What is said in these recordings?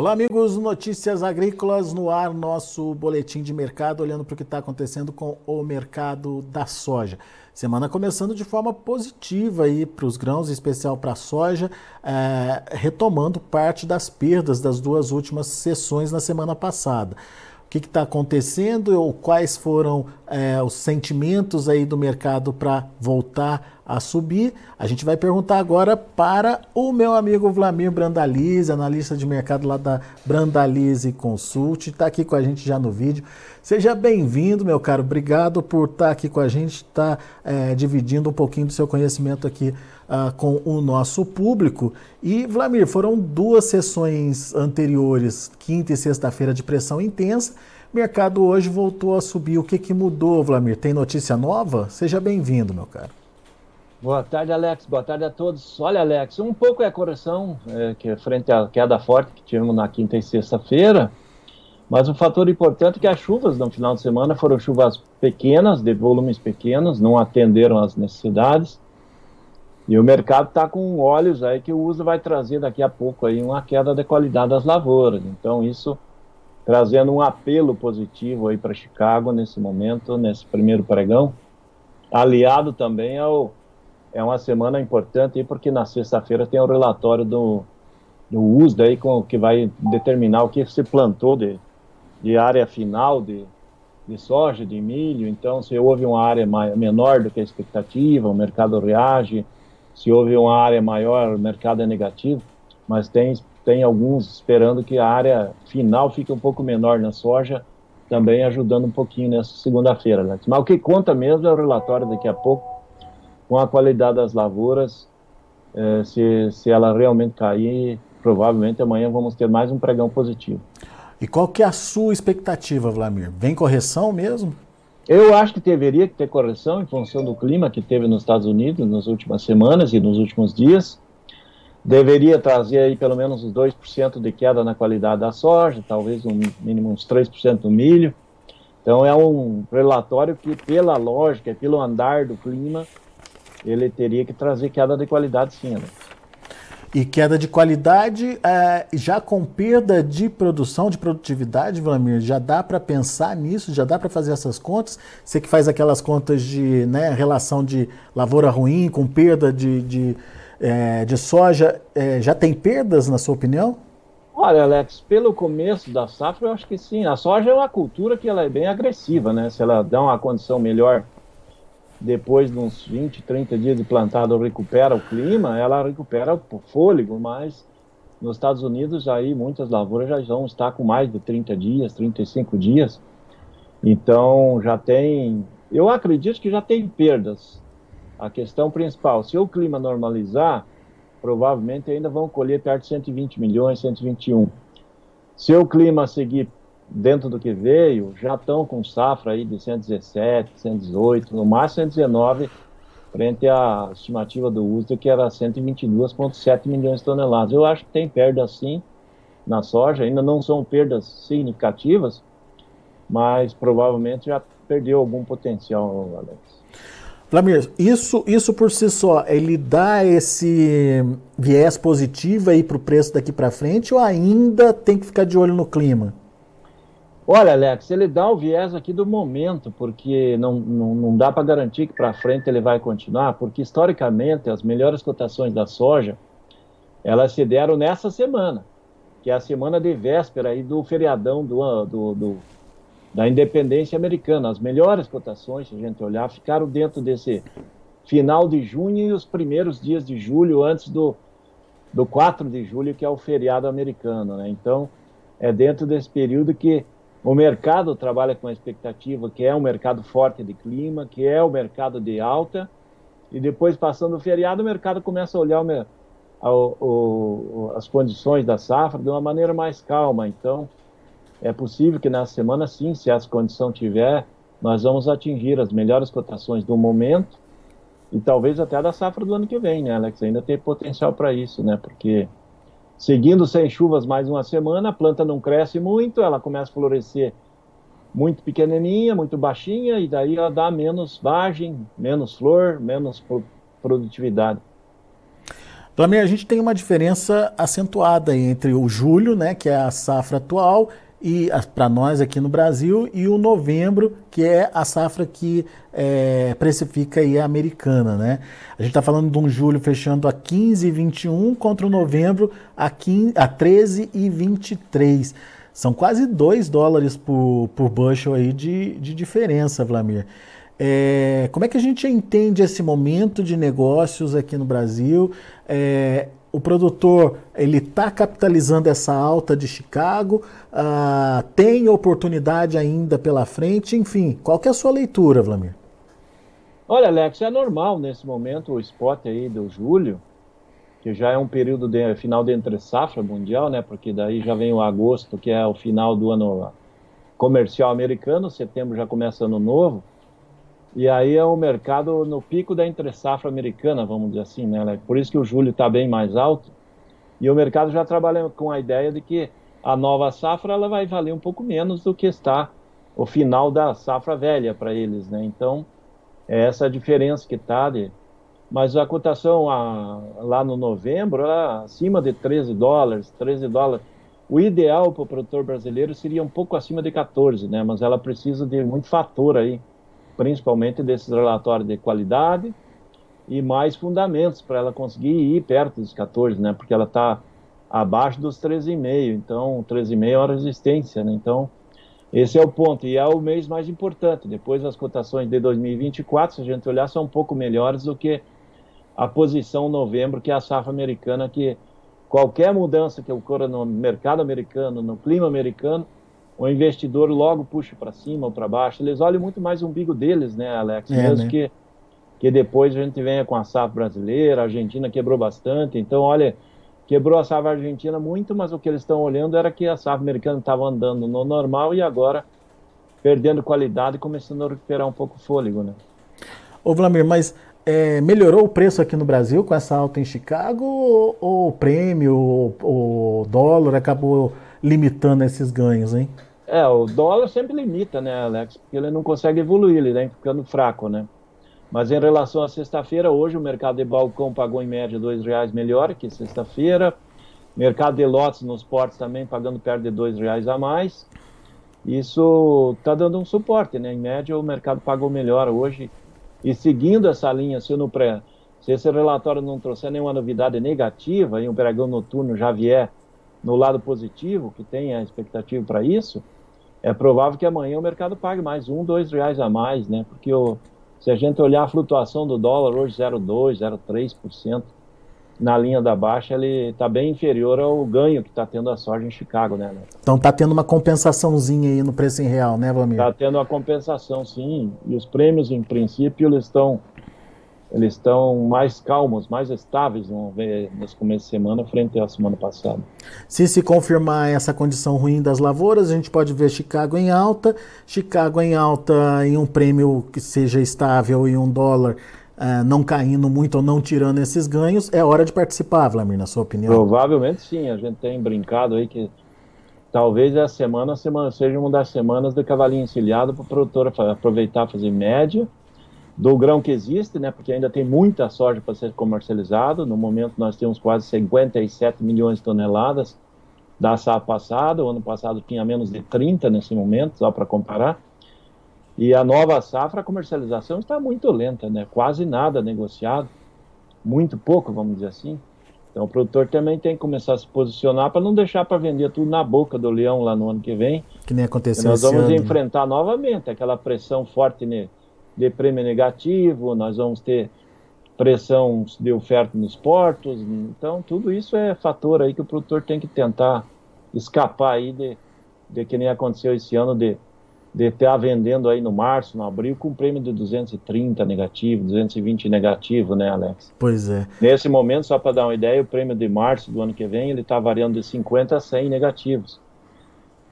Olá, amigos, notícias agrícolas no ar, nosso boletim de mercado, olhando para o que está acontecendo com o mercado da soja. Semana começando de forma positiva aí para os grãos, em especial para a soja, é, retomando parte das perdas das duas últimas sessões na semana passada que está acontecendo ou quais foram é, os sentimentos aí do mercado para voltar a subir. A gente vai perguntar agora para o meu amigo Vlamir Brandalize, analista de mercado lá da Brandalize Consult, está aqui com a gente já no vídeo. Seja bem-vindo, meu caro. Obrigado por estar tá aqui com a gente, estar tá, é, dividindo um pouquinho do seu conhecimento aqui uh, com o nosso público. E, Vlamir, foram duas sessões anteriores, quinta e sexta-feira, de pressão intensa. Mercado hoje voltou a subir. O que, que mudou, Vlamir? Tem notícia nova? Seja bem-vindo, meu caro. Boa tarde, Alex. Boa tarde a todos. Olha, Alex, um pouco é a correção é, que é frente à queda forte que tivemos na quinta e sexta-feira, mas o fator importante é que as chuvas no final de semana foram chuvas pequenas, de volumes pequenos, não atenderam às necessidades. E o mercado está com olhos aí que o uso vai trazer daqui a pouco aí uma queda da qualidade das lavouras. Então isso trazendo um apelo positivo aí para Chicago nesse momento, nesse primeiro pregão, aliado também ao é uma semana importante aí porque na sexta-feira tem o relatório do do uso aí com que vai determinar o que se plantou de, de área final de, de soja, de milho. Então, se houve uma área maior, menor do que a expectativa, o mercado reage se houve uma área maior, o mercado é negativo, mas tem, tem alguns esperando que a área final fique um pouco menor na soja, também ajudando um pouquinho nessa segunda-feira. Né? Mas o que conta mesmo é o relatório daqui a pouco, com a qualidade das lavouras, é, se, se ela realmente cair, provavelmente amanhã vamos ter mais um pregão positivo. E qual que é a sua expectativa, Vlamir? Vem correção mesmo? Eu acho que deveria ter correção em função do clima que teve nos Estados Unidos nas últimas semanas e nos últimos dias. Deveria trazer aí pelo menos uns 2% de queda na qualidade da soja, talvez um mínimo uns 3% do milho. Então é um relatório que, pela lógica, pelo andar do clima, ele teria que trazer queda de qualidade sim, né? E queda de qualidade, é, já com perda de produção, de produtividade, Vladimir, já dá para pensar nisso, já dá para fazer essas contas? Você que faz aquelas contas de né, relação de lavoura ruim com perda de, de, é, de soja, é, já tem perdas, na sua opinião? Olha, Alex, pelo começo da safra, eu acho que sim. A soja é uma cultura que ela é bem agressiva, né? Se ela dá uma condição melhor depois de uns 20, 30 dias de plantado recupera o clima, ela recupera o fôlego, mas nos Estados Unidos aí muitas lavouras já vão estar com mais de 30 dias, 35 dias. Então já tem, eu acredito que já tem perdas. A questão principal, se o clima normalizar, provavelmente ainda vão colher perto de 120 milhões, 121. Se o clima seguir dentro do que veio, já estão com safra aí de 117, 118, no máximo 119, frente à estimativa do uso que era 122,7 milhões de toneladas. Eu acho que tem perda sim na soja, ainda não são perdas significativas, mas provavelmente já perdeu algum potencial, Alex. Vladimir, isso, isso por si só, ele dá esse viés positivo aí para o preço daqui para frente ou ainda tem que ficar de olho no clima? Olha, Alex, ele dá o viés aqui do momento, porque não, não, não dá para garantir que para frente ele vai continuar, porque historicamente as melhores cotações da soja, elas se deram nessa semana, que é a semana de véspera aí do feriadão do, do, do da independência americana. As melhores cotações, se a gente olhar, ficaram dentro desse final de junho e os primeiros dias de julho, antes do, do 4 de julho, que é o feriado americano. Né? Então, é dentro desse período que o mercado trabalha com a expectativa que é um mercado forte de clima, que é o mercado de alta, e depois, passando o feriado, o mercado começa a olhar o, o, as condições da safra de uma maneira mais calma. Então, é possível que nessa semana, sim, se essa condição tiver, nós vamos atingir as melhores cotações do momento e talvez até da safra do ano que vem, né, Alex? Ainda tem potencial para isso, né? Porque Seguindo sem chuvas mais uma semana, a planta não cresce muito, ela começa a florescer muito pequenininha, muito baixinha, e daí ela dá menos vagem, menos flor, menos produtividade. Vlamir, a gente tem uma diferença acentuada entre o julho, né, que é a safra atual, e para nós aqui no Brasil, e o novembro, que é a safra que é, precifica aí a americana, né? A gente está falando de um julho fechando a 15,21 contra o novembro a, 15, a 13,23. São quase 2 dólares por, por bushel aí de, de diferença, Vlamir. É, como é que a gente entende esse momento de negócios aqui no Brasil? É, o produtor ele está capitalizando essa alta de Chicago, uh, tem oportunidade ainda pela frente, enfim, qual que é a sua leitura, Vlamir? Olha, Alex, é normal nesse momento o spot aí do julho, que já é um período de final de entre safra mundial, né? Porque daí já vem o agosto, que é o final do ano comercial americano, setembro já começa ano novo. E aí é o mercado no pico da entre-safra americana, vamos dizer assim, né? Por isso que o julho está bem mais alto. E o mercado já trabalha com a ideia de que a nova safra ela vai valer um pouco menos do que está o final da safra velha para eles, né? Então, é essa a diferença que está de... Mas a cotação a, lá no novembro, ela, acima de 13 dólares, 13 dólares. O ideal para o produtor brasileiro seria um pouco acima de 14, né? Mas ela precisa de muito fator aí principalmente desses relatórios de qualidade e mais fundamentos para ela conseguir ir perto dos 14, né? Porque ela está abaixo dos 13,5, então 13,5 é uma resistência, né? Então esse é o ponto e é o mês mais importante. Depois as cotações de 2024, se a gente olhar, são um pouco melhores do que a posição novembro, que é a safra americana, que qualquer mudança que ocorra no mercado americano, no clima americano, o investidor logo puxa para cima ou para baixo. Eles olham muito mais o umbigo deles, né, Alex? É, Mesmo né? que, que depois a gente venha com a safra brasileira, a Argentina quebrou bastante. Então, olha, quebrou a safra argentina muito, mas o que eles estão olhando era que a safra americana estava andando no normal e agora perdendo qualidade e começando a recuperar um pouco o fôlego, né? Ô Vlamir, mas é, melhorou o preço aqui no Brasil com essa alta em Chicago ou, ou o prêmio, o dólar acabou limitando esses ganhos, hein? É, o dólar sempre limita, né, Alex? Porque ele não consegue evoluir, ele vem ficando fraco, né? Mas em relação à sexta-feira, hoje o mercado de balcão pagou em média R$ reais melhor que sexta-feira. Mercado de lotes nos portos também pagando perto de R$ reais a mais. Isso está dando um suporte, né? Em média o mercado pagou melhor hoje. E seguindo essa linha, se, pré, se esse relatório não trouxer nenhuma novidade negativa e um pregão noturno já vier no lado positivo, que tem a expectativa para isso, é provável que amanhã o mercado pague mais um, dois reais a mais, né? Porque o, se a gente olhar a flutuação do dólar hoje 0,2, 0,3%, na linha da baixa ele está bem inferior ao ganho que está tendo a soja em Chicago, né? Então está tendo uma compensaçãozinha aí no preço em real, né, Vlamir? Está tendo uma compensação, sim. E os prêmios, em princípio, eles estão eles estão mais calmos, mais estáveis vamos ver, nesse começo de semana frente à semana passada. Se se confirmar essa condição ruim das lavouras, a gente pode ver Chicago em alta, Chicago em alta em um prêmio que seja estável e um dólar uh, não caindo muito ou não tirando esses ganhos, é hora de participar, Vladimir, na sua opinião? Provavelmente sim, a gente tem brincado aí que talvez a semana, semana seja uma das semanas do cavalinho encilhado para o produtor aproveitar fazer média do grão que existe, né, porque ainda tem muita soja para ser comercializado. No momento nós temos quase 57 milhões de toneladas da safra passada. O ano passado tinha menos de 30 nesse momento, só para comparar. E a nova safra, a comercialização está muito lenta, né? Quase nada negociado, muito pouco, vamos dizer assim. Então o produtor também tem que começar a se posicionar para não deixar para vender tudo na boca do leão lá no ano que vem. Que nem aconteceu. Nós vamos enfrentar novamente aquela pressão forte nele de prêmio negativo, nós vamos ter pressão de oferta nos portos, então tudo isso é fator aí que o produtor tem que tentar escapar aí de, de que nem aconteceu esse ano de de estar vendendo aí no março, no abril, com prêmio de 230 negativo, 220 negativo, né, Alex? Pois é. Nesse momento, só para dar uma ideia, o prêmio de março do ano que vem, ele está variando de 50 a 100 negativos.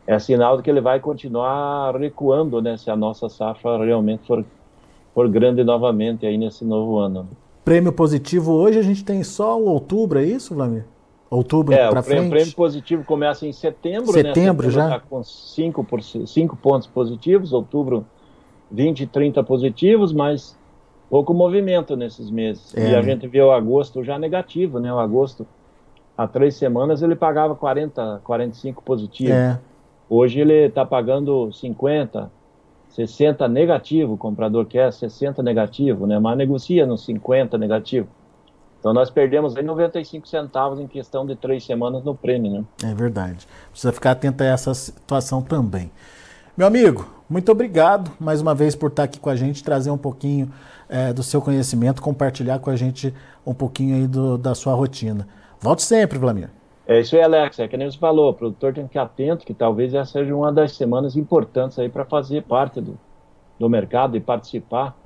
É sinal de que ele vai continuar recuando, né, se a nossa safra realmente for for grande novamente aí nesse novo ano. Prêmio positivo hoje a gente tem só o outubro, é isso, Vladimir? Outubro é, para frente? O prêmio positivo começa em setembro, setembro, né? Setembro já? Tá com 5 cinco, cinco pontos positivos, outubro 20, 30 positivos, mas pouco movimento nesses meses. É, e a né? gente viu agosto já negativo, né? O agosto, há três semanas, ele pagava 40, 45 positivo. É. Hoje ele está pagando 50, 60 negativo, o comprador quer 60 negativo, né? Mas negocia no 50 negativo. Então nós perdemos aí 95 centavos em questão de três semanas no prêmio, né? É verdade. Precisa ficar atento a essa situação também. Meu amigo, muito obrigado mais uma vez por estar aqui com a gente, trazer um pouquinho é, do seu conhecimento, compartilhar com a gente um pouquinho aí do, da sua rotina. Volte sempre, Vlamir. É isso aí, Alex. É que nem você falou, o produtor tem que ficar atento que talvez essa seja uma das semanas importantes aí para fazer parte do, do mercado e participar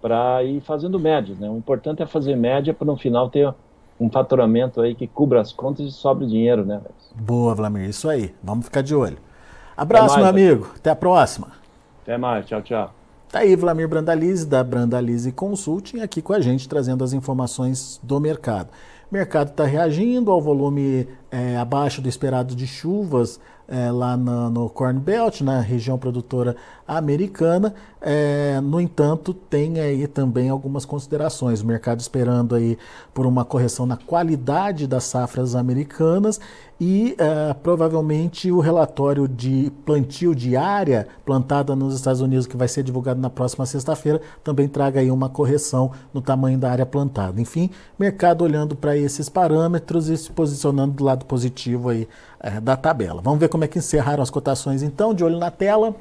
para ir fazendo médias, né? O importante é fazer média para no final ter um faturamento aí que cubra as contas e sobre dinheiro, né? Alex? Boa, Vlamir. Isso aí. Vamos ficar de olho. Abraço, mais, meu amigo. Até a próxima. Até mais. Tchau, tchau. Tá aí Vlamir Brandalize, da Brandalize Consulting, aqui com a gente, trazendo as informações do mercado. Mercado está reagindo ao volume é, abaixo do esperado de chuvas é, lá na, no Corn Belt, na região produtora americana. É, no entanto, tem aí também algumas considerações. O mercado esperando aí por uma correção na qualidade das safras americanas e é, provavelmente o relatório de plantio de área plantada nos Estados Unidos, que vai ser divulgado na próxima sexta-feira, também traga aí uma correção no tamanho da área plantada. Enfim, mercado olhando para esses parâmetros e se posicionando do lado positivo aí é, da tabela. Vamos ver como é que encerraram as cotações então, de olho na tela.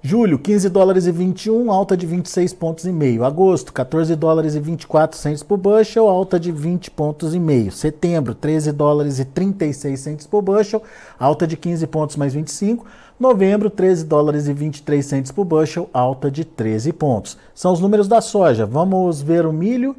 Julho, 15 dólares e 21, alta de 26 pontos e meio. Agosto, 14 dólares e 24 centes por bushel, alta de 20 pontos e meio. Setembro, 13 dólares e 36 centes por bushel, alta de 15 pontos mais 25. Novembro, 13 dólares e 23 centes por bushel, alta de 13 pontos. São os números da soja. Vamos ver o milho.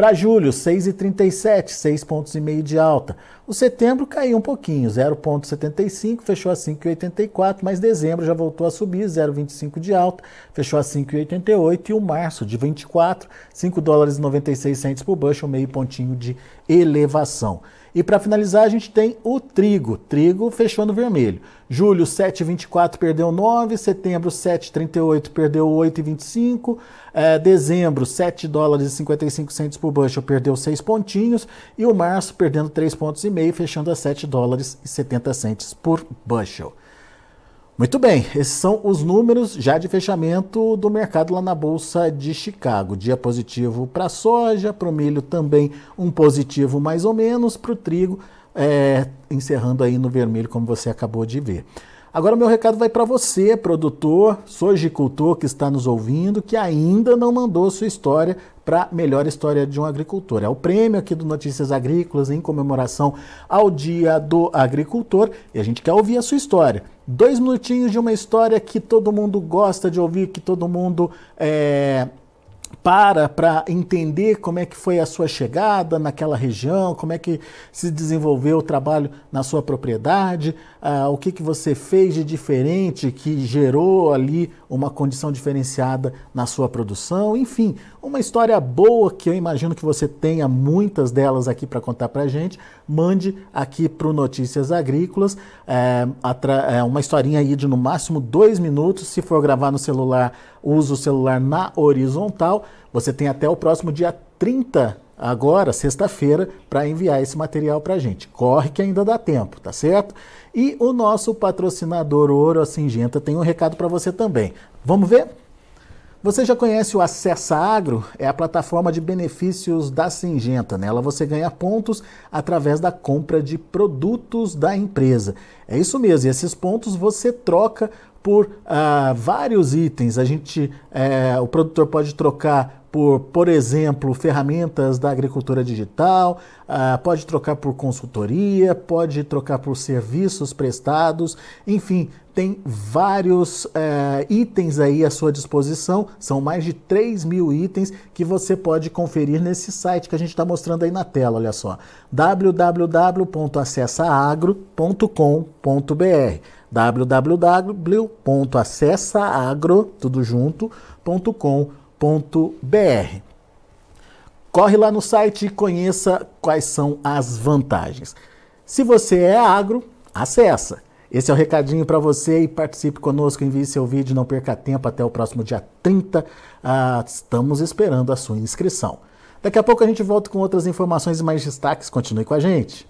Para julho, 6,37, 6 pontos e meio de alta. O setembro caiu um pouquinho, 0,75, fechou a 5,84, mas dezembro já voltou a subir, 0,25 de alta, fechou a 5,88 e o março de 24, 5 dólares e 96 por bushel, meio pontinho de elevação. E para finalizar, a gente tem o trigo. Trigo fechou no vermelho. Julho 7,24 perdeu 9, setembro 7,38 perdeu 8,25, é, dezembro 7 dólares e 55 centos por bushel perdeu 6 pontinhos e o março perdendo 3 pontos fechando a 7 dólares e 70 centos por bushel. Muito bem, esses são os números já de fechamento do mercado lá na Bolsa de Chicago. Dia positivo para a soja, para o milho também um positivo mais ou menos, para o trigo, é, encerrando aí no vermelho, como você acabou de ver. Agora, meu recado vai para você, produtor, sojicultor que está nos ouvindo, que ainda não mandou sua história para melhor história de um agricultor. É o prêmio aqui do Notícias Agrícolas em comemoração ao Dia do Agricultor e a gente quer ouvir a sua história. Dois minutinhos de uma história que todo mundo gosta de ouvir, que todo mundo é, para para entender como é que foi a sua chegada naquela região, como é que se desenvolveu o trabalho na sua propriedade, ah, o que, que você fez de diferente que gerou ali uma condição diferenciada na sua produção, enfim, uma história boa que eu imagino que você tenha muitas delas aqui para contar para gente, mande aqui para o Notícias Agrícolas, é, é, uma historinha aí de no máximo dois minutos, se for gravar no celular, use o celular na horizontal, você tem até o próximo dia 30 agora, sexta-feira, para enviar esse material para a gente. Corre que ainda dá tempo, tá certo? E o nosso patrocinador Ouro a Singenta tem um recado para você também. Vamos ver? Você já conhece o Acessa Agro? É a plataforma de benefícios da Singenta. Nela você ganha pontos através da compra de produtos da empresa. É isso mesmo, e esses pontos você troca por uh, vários itens. A gente, uh, o produtor pode trocar por, por exemplo, ferramentas da agricultura digital, uh, pode trocar por consultoria, pode trocar por serviços prestados, enfim, tem vários uh, itens aí à sua disposição, são mais de 3 mil itens que você pode conferir nesse site que a gente está mostrando aí na tela, olha só, www.acessaagro.com.br www.acessaagro, tudo junto.com.br www.agro.br. Corre lá no site e conheça quais são as vantagens. Se você é agro, acessa. Esse é o recadinho para você e participe conosco, envie seu vídeo, não perca tempo até o próximo dia 30. Ah, estamos esperando a sua inscrição. Daqui a pouco a gente volta com outras informações e mais destaques. Continue com a gente.